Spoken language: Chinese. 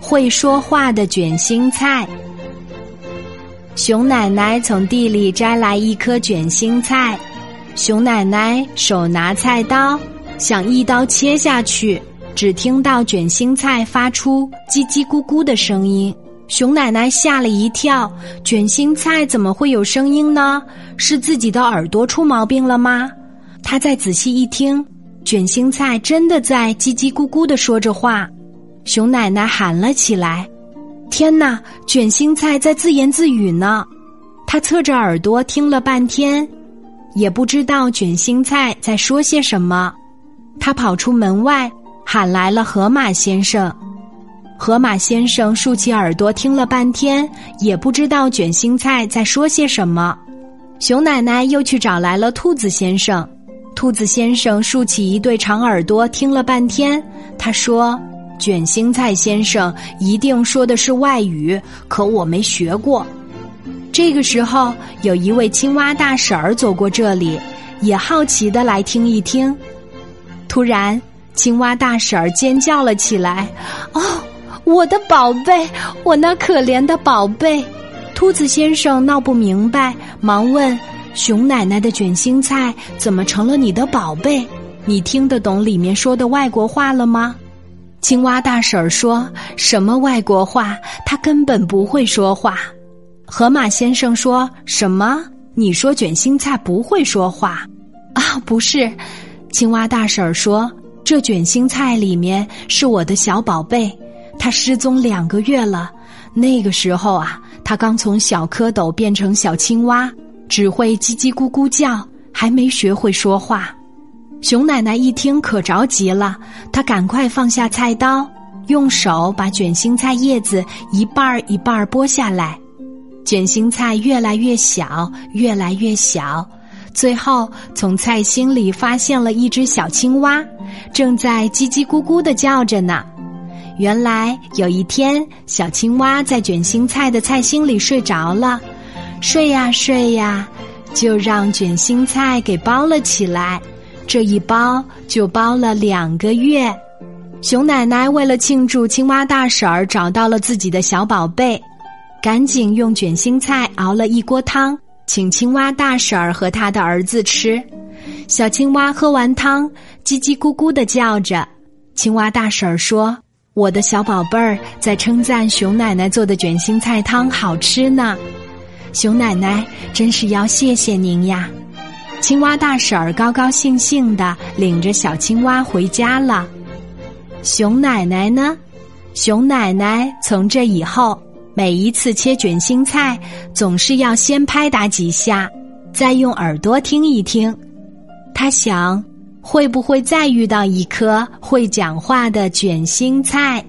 会说话的卷心菜。熊奶奶从地里摘来一颗卷心菜，熊奶奶手拿菜刀，想一刀切下去，只听到卷心菜发出叽叽咕咕的声音。熊奶奶吓了一跳，卷心菜怎么会有声音呢？是自己的耳朵出毛病了吗？她再仔细一听，卷心菜真的在叽叽咕咕的说着话。熊奶奶喊了起来：“天哪！卷心菜在自言自语呢！”她侧着耳朵听了半天，也不知道卷心菜在说些什么。她跑出门外，喊来了河马先生。河马先生竖起耳朵听了半天，也不知道卷心菜在说些什么。熊奶奶又去找来了兔子先生。兔子先生竖起一对长耳朵听了半天，他说：“卷心菜先生一定说的是外语，可我没学过。”这个时候，有一位青蛙大婶儿走过这里，也好奇的来听一听。突然，青蛙大婶儿尖叫了起来：“哦！”我的宝贝，我那可怜的宝贝，兔子先生闹不明白，忙问熊奶奶的卷心菜怎么成了你的宝贝？你听得懂里面说的外国话了吗？青蛙大婶儿说什么外国话？他根本不会说话。河马先生说什么？你说卷心菜不会说话？啊，不是。青蛙大婶儿说这卷心菜里面是我的小宝贝。他失踪两个月了，那个时候啊，他刚从小蝌蚪变成小青蛙，只会叽叽咕咕叫，还没学会说话。熊奶奶一听可着急了，她赶快放下菜刀，用手把卷心菜叶子一半儿一半儿剥下来。卷心菜越来越小，越来越小，最后从菜心里发现了一只小青蛙，正在叽叽咕咕的叫着呢。原来有一天，小青蛙在卷心菜的菜心里睡着了，睡呀睡呀，就让卷心菜给包了起来。这一包就包了两个月。熊奶奶为了庆祝青蛙大婶儿找到了自己的小宝贝，赶紧用卷心菜熬了一锅汤，请青蛙大婶儿和他的儿子吃。小青蛙喝完汤，叽叽咕咕的叫着。青蛙大婶儿说。我的小宝贝儿在称赞熊奶奶做的卷心菜汤好吃呢，熊奶奶真是要谢谢您呀！青蛙大婶儿高高兴兴的领着小青蛙回家了。熊奶奶呢？熊奶奶从这以后，每一次切卷心菜，总是要先拍打几下，再用耳朵听一听。她想。会不会再遇到一颗会讲话的卷心菜？